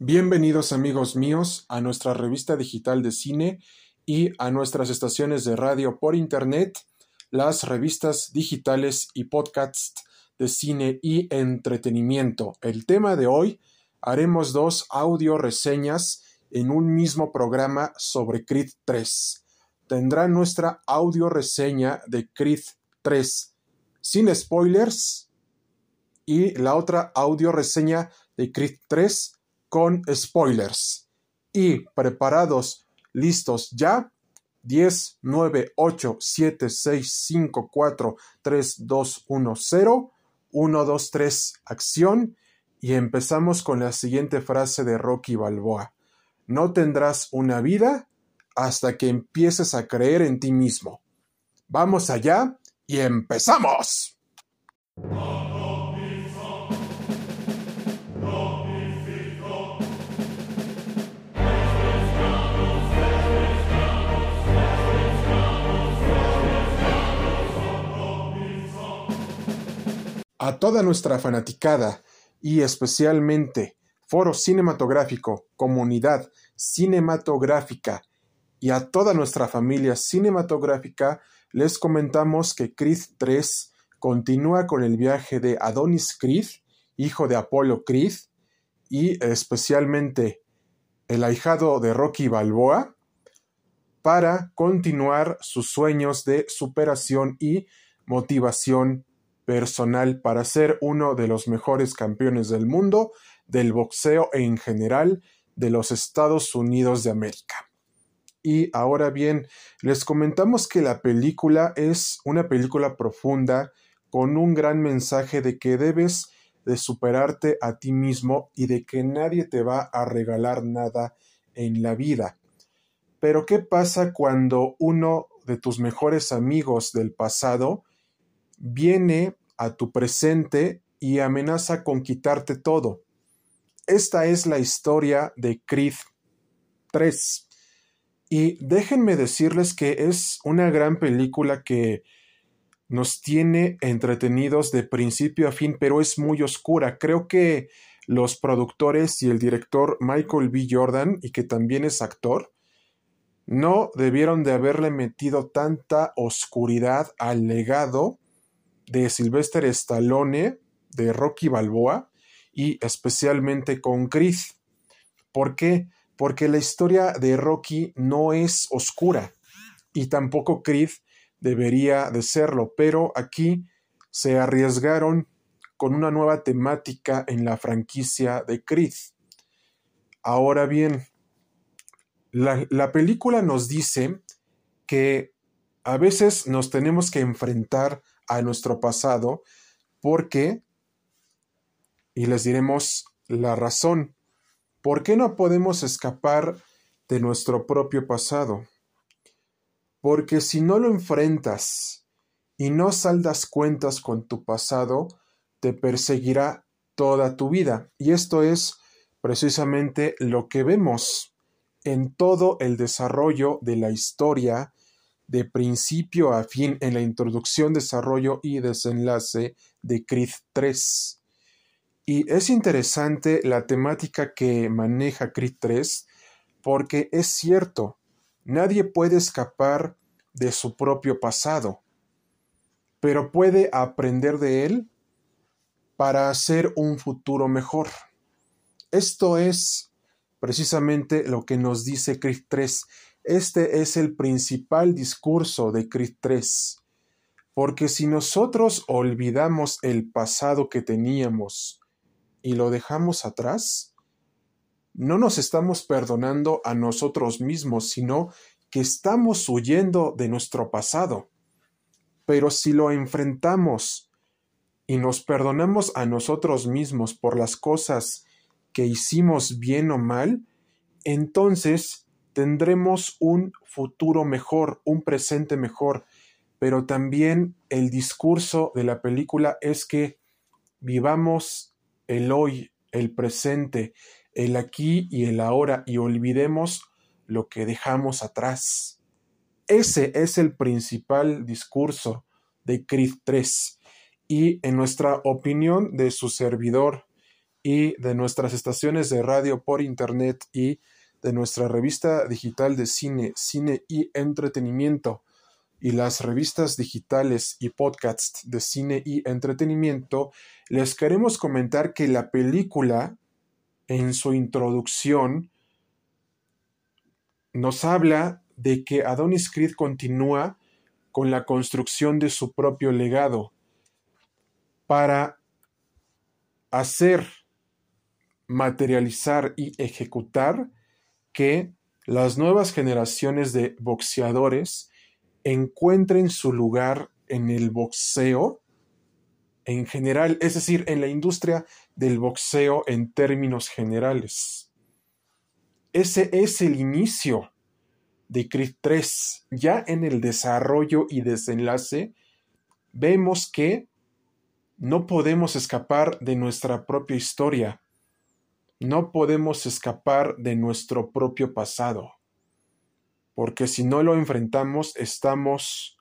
Bienvenidos amigos míos a nuestra revista digital de cine y a nuestras estaciones de radio por internet, las revistas digitales y podcasts de cine y entretenimiento. El tema de hoy haremos dos audio reseñas en un mismo programa sobre Creed 3. Tendrá nuestra audio reseña de Creed 3 sin spoilers y la otra audio reseña de Creed 3 con spoilers. Y preparados, listos ya. 10, 9, 8, 7, 6, 5, 4, 3, 2, 1, 0. 1, 2, 3, acción. Y empezamos con la siguiente frase de Rocky Balboa. No tendrás una vida hasta que empieces a creer en ti mismo. Vamos allá y empezamos. A toda nuestra fanaticada y especialmente Foro Cinematográfico, Comunidad Cinematográfica y a toda nuestra familia cinematográfica, les comentamos que Creed 3 continúa con el viaje de Adonis Creed, hijo de Apolo Creed, y especialmente el ahijado de Rocky Balboa, para continuar sus sueños de superación y motivación personal para ser uno de los mejores campeones del mundo, del boxeo en general de los Estados Unidos de América. Y ahora bien, les comentamos que la película es una película profunda con un gran mensaje de que debes de superarte a ti mismo y de que nadie te va a regalar nada en la vida. Pero ¿qué pasa cuando uno de tus mejores amigos del pasado viene a tu presente y amenaza con quitarte todo. Esta es la historia de Creed 3. Y déjenme decirles que es una gran película que nos tiene entretenidos de principio a fin, pero es muy oscura. Creo que los productores y el director Michael B. Jordan, y que también es actor, no debieron de haberle metido tanta oscuridad al legado de Sylvester Stallone, de Rocky Balboa y especialmente con Chris. ¿Por qué? Porque la historia de Rocky no es oscura y tampoco Chris debería de serlo, pero aquí se arriesgaron con una nueva temática en la franquicia de Chris. Ahora bien, la, la película nos dice que a veces nos tenemos que enfrentar a nuestro pasado porque, y les diremos la razón, ¿por qué no podemos escapar de nuestro propio pasado? Porque si no lo enfrentas y no saldas cuentas con tu pasado, te perseguirá toda tu vida. Y esto es precisamente lo que vemos en todo el desarrollo de la historia de principio a fin en la introducción, desarrollo y desenlace de Creed 3. Y es interesante la temática que maneja Creed 3 porque es cierto, nadie puede escapar de su propio pasado, pero puede aprender de él para hacer un futuro mejor. Esto es precisamente lo que nos dice Creed 3 este es el principal discurso de Creed 3. Porque si nosotros olvidamos el pasado que teníamos y lo dejamos atrás, no nos estamos perdonando a nosotros mismos, sino que estamos huyendo de nuestro pasado. Pero si lo enfrentamos y nos perdonamos a nosotros mismos por las cosas que hicimos bien o mal, entonces tendremos un futuro mejor, un presente mejor, pero también el discurso de la película es que vivamos el hoy, el presente, el aquí y el ahora y olvidemos lo que dejamos atrás. Ese es el principal discurso de Creed 3 y en nuestra opinión de su servidor y de nuestras estaciones de radio por internet y de nuestra revista digital de cine, cine y entretenimiento y las revistas digitales y podcasts de cine y entretenimiento, les queremos comentar que la película, en su introducción, nos habla de que Adonis Creed continúa con la construcción de su propio legado para hacer, materializar y ejecutar que las nuevas generaciones de boxeadores encuentren su lugar en el boxeo en general, es decir, en la industria del boxeo en términos generales. Ese es el inicio de Creed 3. Ya en el desarrollo y desenlace, vemos que no podemos escapar de nuestra propia historia. No podemos escapar de nuestro propio pasado. Porque si no lo enfrentamos, estamos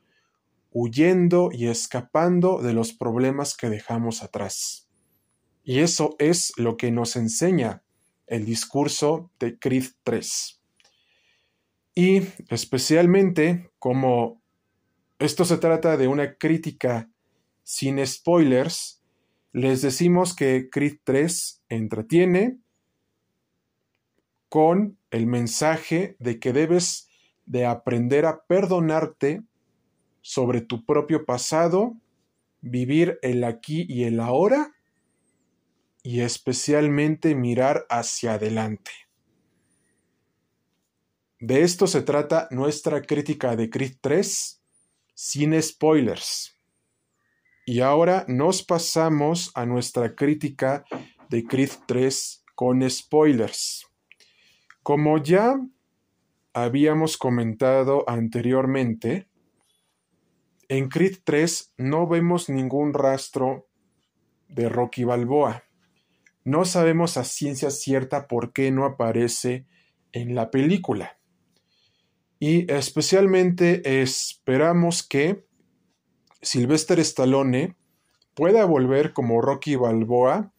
huyendo y escapando de los problemas que dejamos atrás. Y eso es lo que nos enseña el discurso de Creed 3. Y especialmente como esto se trata de una crítica sin spoilers, les decimos que Creed 3 entretiene con el mensaje de que debes de aprender a perdonarte sobre tu propio pasado, vivir el aquí y el ahora y especialmente mirar hacia adelante. De esto se trata nuestra crítica de Creed 3 sin spoilers. Y ahora nos pasamos a nuestra crítica de Creed 3 con spoilers. Como ya habíamos comentado anteriormente, en Creed 3 no vemos ningún rastro de Rocky Balboa. No sabemos a ciencia cierta por qué no aparece en la película. Y especialmente esperamos que Sylvester Stallone pueda volver como Rocky Balboa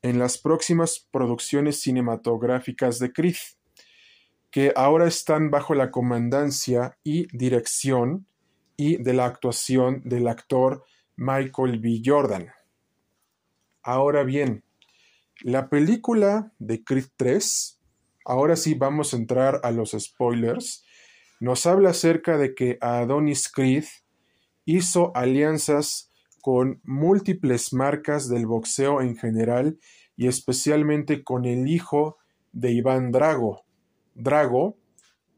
en las próximas producciones cinematográficas de Creed, que ahora están bajo la comandancia y dirección y de la actuación del actor Michael B. Jordan. Ahora bien, la película de Creed 3, ahora sí vamos a entrar a los spoilers, nos habla acerca de que Adonis Creed hizo alianzas con múltiples marcas del boxeo en general y especialmente con el hijo de Iván Drago, Drago,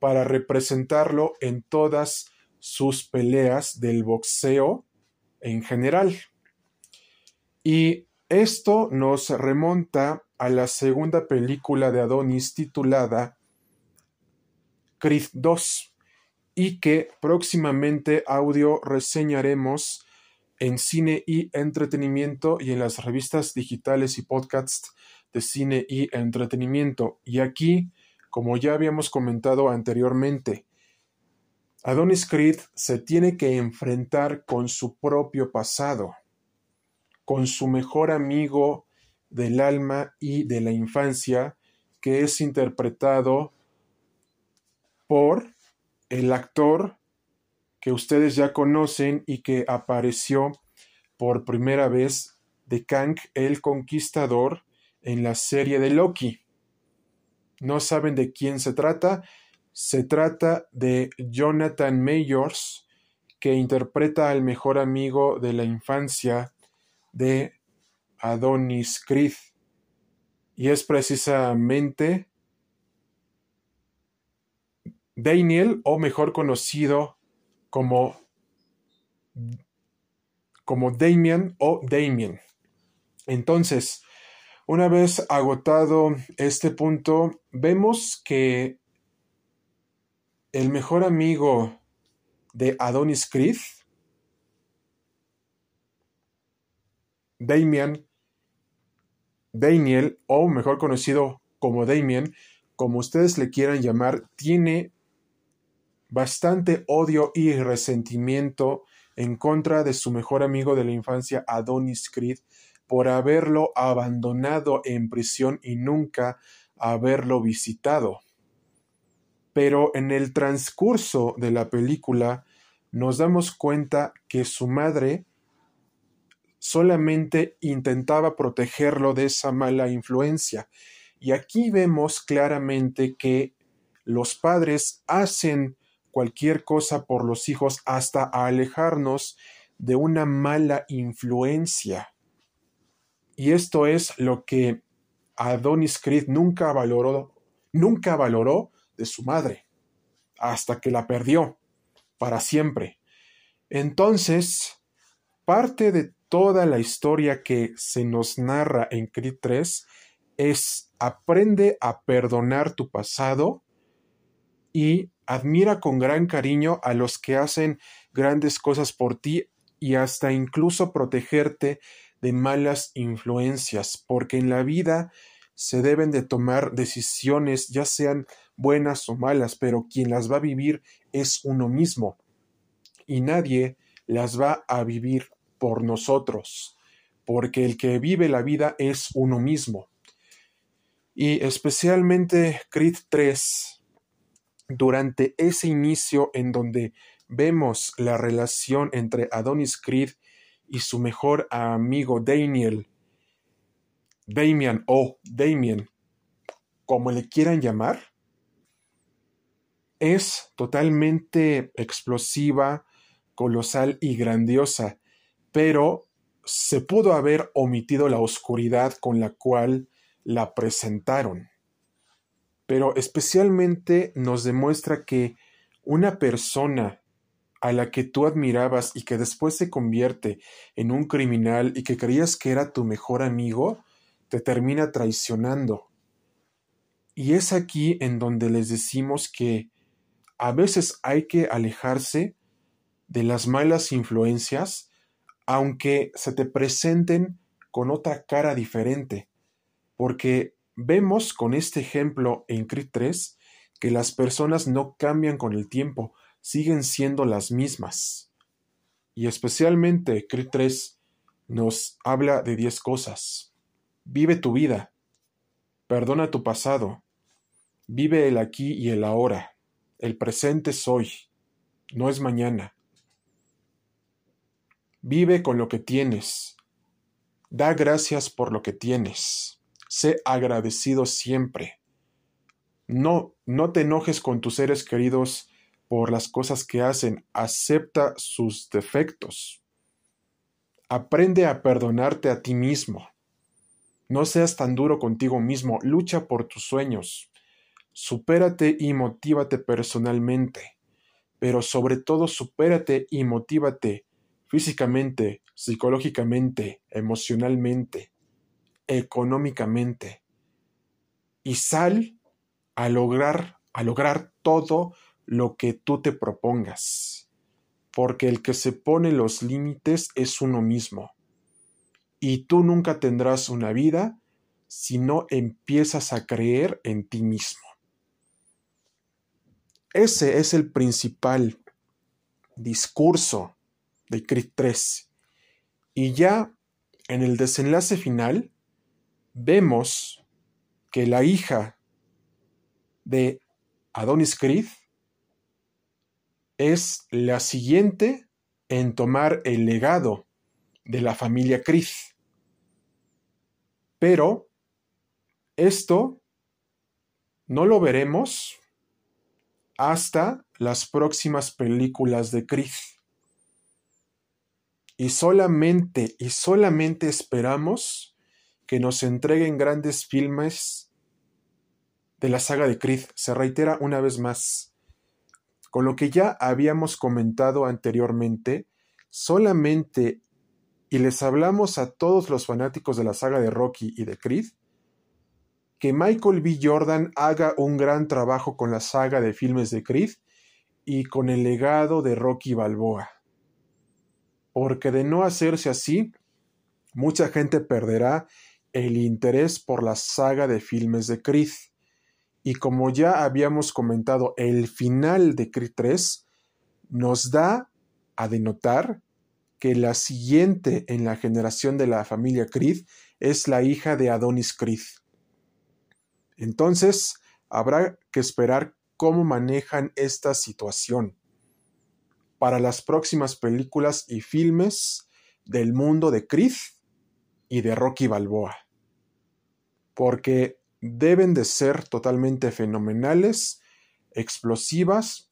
para representarlo en todas sus peleas del boxeo en general. Y esto nos remonta a la segunda película de Adonis titulada Creed 2 y que próximamente audio reseñaremos en cine y entretenimiento y en las revistas digitales y podcasts de cine y entretenimiento. Y aquí, como ya habíamos comentado anteriormente, Adonis Creed se tiene que enfrentar con su propio pasado, con su mejor amigo del alma y de la infancia, que es interpretado por el actor que ustedes ya conocen y que apareció por primera vez de Kang el Conquistador en la serie de Loki. No saben de quién se trata. Se trata de Jonathan Mayors, que interpreta al mejor amigo de la infancia de Adonis Creed. Y es precisamente Daniel, o mejor conocido como, como Damien o Damien. Entonces, una vez agotado este punto, vemos que el mejor amigo de Adonis Creed, Damien, Daniel, o mejor conocido como Damien, como ustedes le quieran llamar, tiene bastante odio y resentimiento en contra de su mejor amigo de la infancia, Adonis Creed, por haberlo abandonado en prisión y nunca haberlo visitado. Pero en el transcurso de la película nos damos cuenta que su madre solamente intentaba protegerlo de esa mala influencia. Y aquí vemos claramente que los padres hacen cualquier cosa por los hijos hasta alejarnos de una mala influencia. Y esto es lo que Adonis Creed nunca valoró, nunca valoró de su madre, hasta que la perdió para siempre. Entonces, parte de toda la historia que se nos narra en Creed 3 es aprende a perdonar tu pasado y admira con gran cariño a los que hacen grandes cosas por ti y hasta incluso protegerte de malas influencias, porque en la vida se deben de tomar decisiones, ya sean buenas o malas, pero quien las va a vivir es uno mismo, y nadie las va a vivir por nosotros, porque el que vive la vida es uno mismo. Y especialmente Creed 3, durante ese inicio en donde vemos la relación entre Adonis Creed y su mejor amigo Daniel, Damian o Damien, como le quieran llamar, es totalmente explosiva, colosal y grandiosa, pero se pudo haber omitido la oscuridad con la cual la presentaron. Pero especialmente nos demuestra que una persona a la que tú admirabas y que después se convierte en un criminal y que creías que era tu mejor amigo, te termina traicionando. Y es aquí en donde les decimos que a veces hay que alejarse de las malas influencias, aunque se te presenten con otra cara diferente, porque vemos con este ejemplo en Creed 3 que las personas no cambian con el tiempo, siguen siendo las mismas. Y especialmente Creed 3 nos habla de 10 cosas. Vive tu vida. Perdona tu pasado. Vive el aquí y el ahora. El presente es hoy, no es mañana. Vive con lo que tienes. Da gracias por lo que tienes. Sé agradecido siempre. No, no te enojes con tus seres queridos por las cosas que hacen, acepta sus defectos. Aprende a perdonarte a ti mismo. No seas tan duro contigo mismo, lucha por tus sueños. Supérate y motívate personalmente, pero sobre todo supérate y motívate físicamente, psicológicamente, emocionalmente, económicamente. Y sal a lograr, a lograr todo lo que tú te propongas, porque el que se pone los límites es uno mismo. Y tú nunca tendrás una vida si no empiezas a creer en ti mismo. Ese es el principal discurso de Creed 3. Y ya en el desenlace final vemos que la hija de Adonis Creed es la siguiente en tomar el legado de la familia Chris. Pero esto no lo veremos hasta las próximas películas de Chris. Y solamente y solamente esperamos que nos entreguen grandes filmes de la saga de Creed. Se reitera una vez más con lo que ya habíamos comentado anteriormente, solamente y les hablamos a todos los fanáticos de la saga de Rocky y de Creed, que Michael B. Jordan haga un gran trabajo con la saga de filmes de Creed y con el legado de Rocky Balboa. Porque de no hacerse así, mucha gente perderá el interés por la saga de filmes de Creed. Y como ya habíamos comentado, el final de Creed 3 nos da a denotar que la siguiente en la generación de la familia Creed es la hija de Adonis Creed. Entonces, habrá que esperar cómo manejan esta situación para las próximas películas y filmes del mundo de Creed y de Rocky Balboa. Porque deben de ser totalmente fenomenales, explosivas,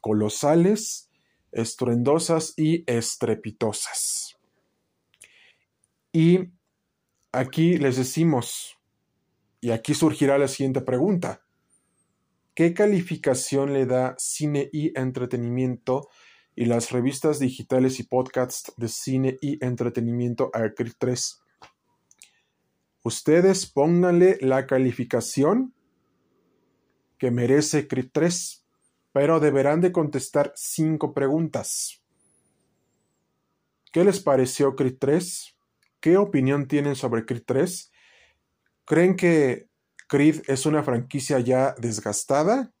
colosales, estruendosas y estrepitosas. Y aquí les decimos, y aquí surgirá la siguiente pregunta, ¿qué calificación le da cine y entretenimiento y las revistas digitales y podcasts de cine y entretenimiento a Creed 3. Ustedes pónganle la calificación que merece Creed 3, pero deberán de contestar cinco preguntas. ¿Qué les pareció Creed 3? ¿Qué opinión tienen sobre Creed 3? ¿Creen que Creed es una franquicia ya desgastada?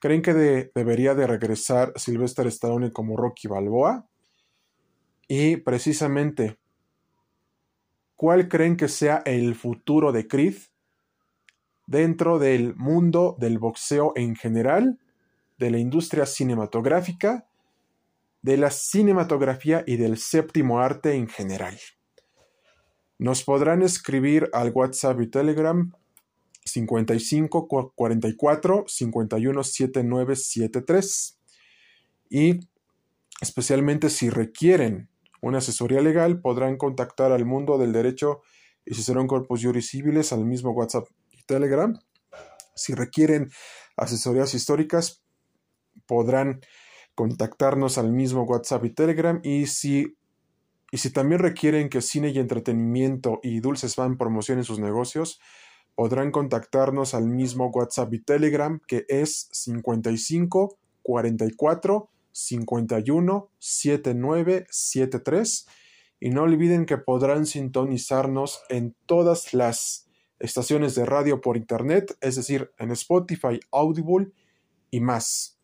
¿Creen que debería de regresar Sylvester Stallone como Rocky Balboa? Y precisamente, ¿cuál creen que sea el futuro de Creed dentro del mundo del boxeo en general, de la industria cinematográfica, de la cinematografía y del séptimo arte en general? Nos podrán escribir al WhatsApp y Telegram 55 44 51 79 73 y especialmente si requieren una asesoría legal podrán contactar al mundo del derecho y si serán Corpus Juris Civiles al mismo WhatsApp y Telegram. Si requieren asesorías históricas podrán contactarnos al mismo WhatsApp y Telegram y si y si también requieren que cine y entretenimiento y dulces van promocionen sus negocios, podrán contactarnos al mismo WhatsApp y Telegram que es 55 44 51 79 73 y no olviden que podrán sintonizarnos en todas las estaciones de radio por internet, es decir, en Spotify, Audible y más.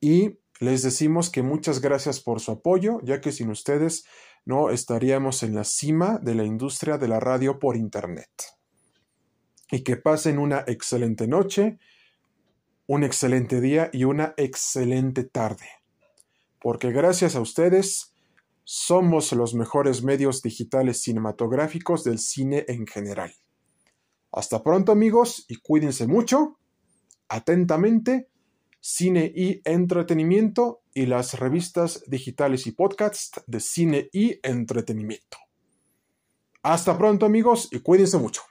Y les decimos que muchas gracias por su apoyo, ya que sin ustedes no estaríamos en la cima de la industria de la radio por internet y que pasen una excelente noche, un excelente día y una excelente tarde. Porque gracias a ustedes somos los mejores medios digitales cinematográficos del cine en general. Hasta pronto amigos y cuídense mucho. Atentamente, cine y entretenimiento y las revistas digitales y podcasts de cine y entretenimiento. Hasta pronto amigos y cuídense mucho.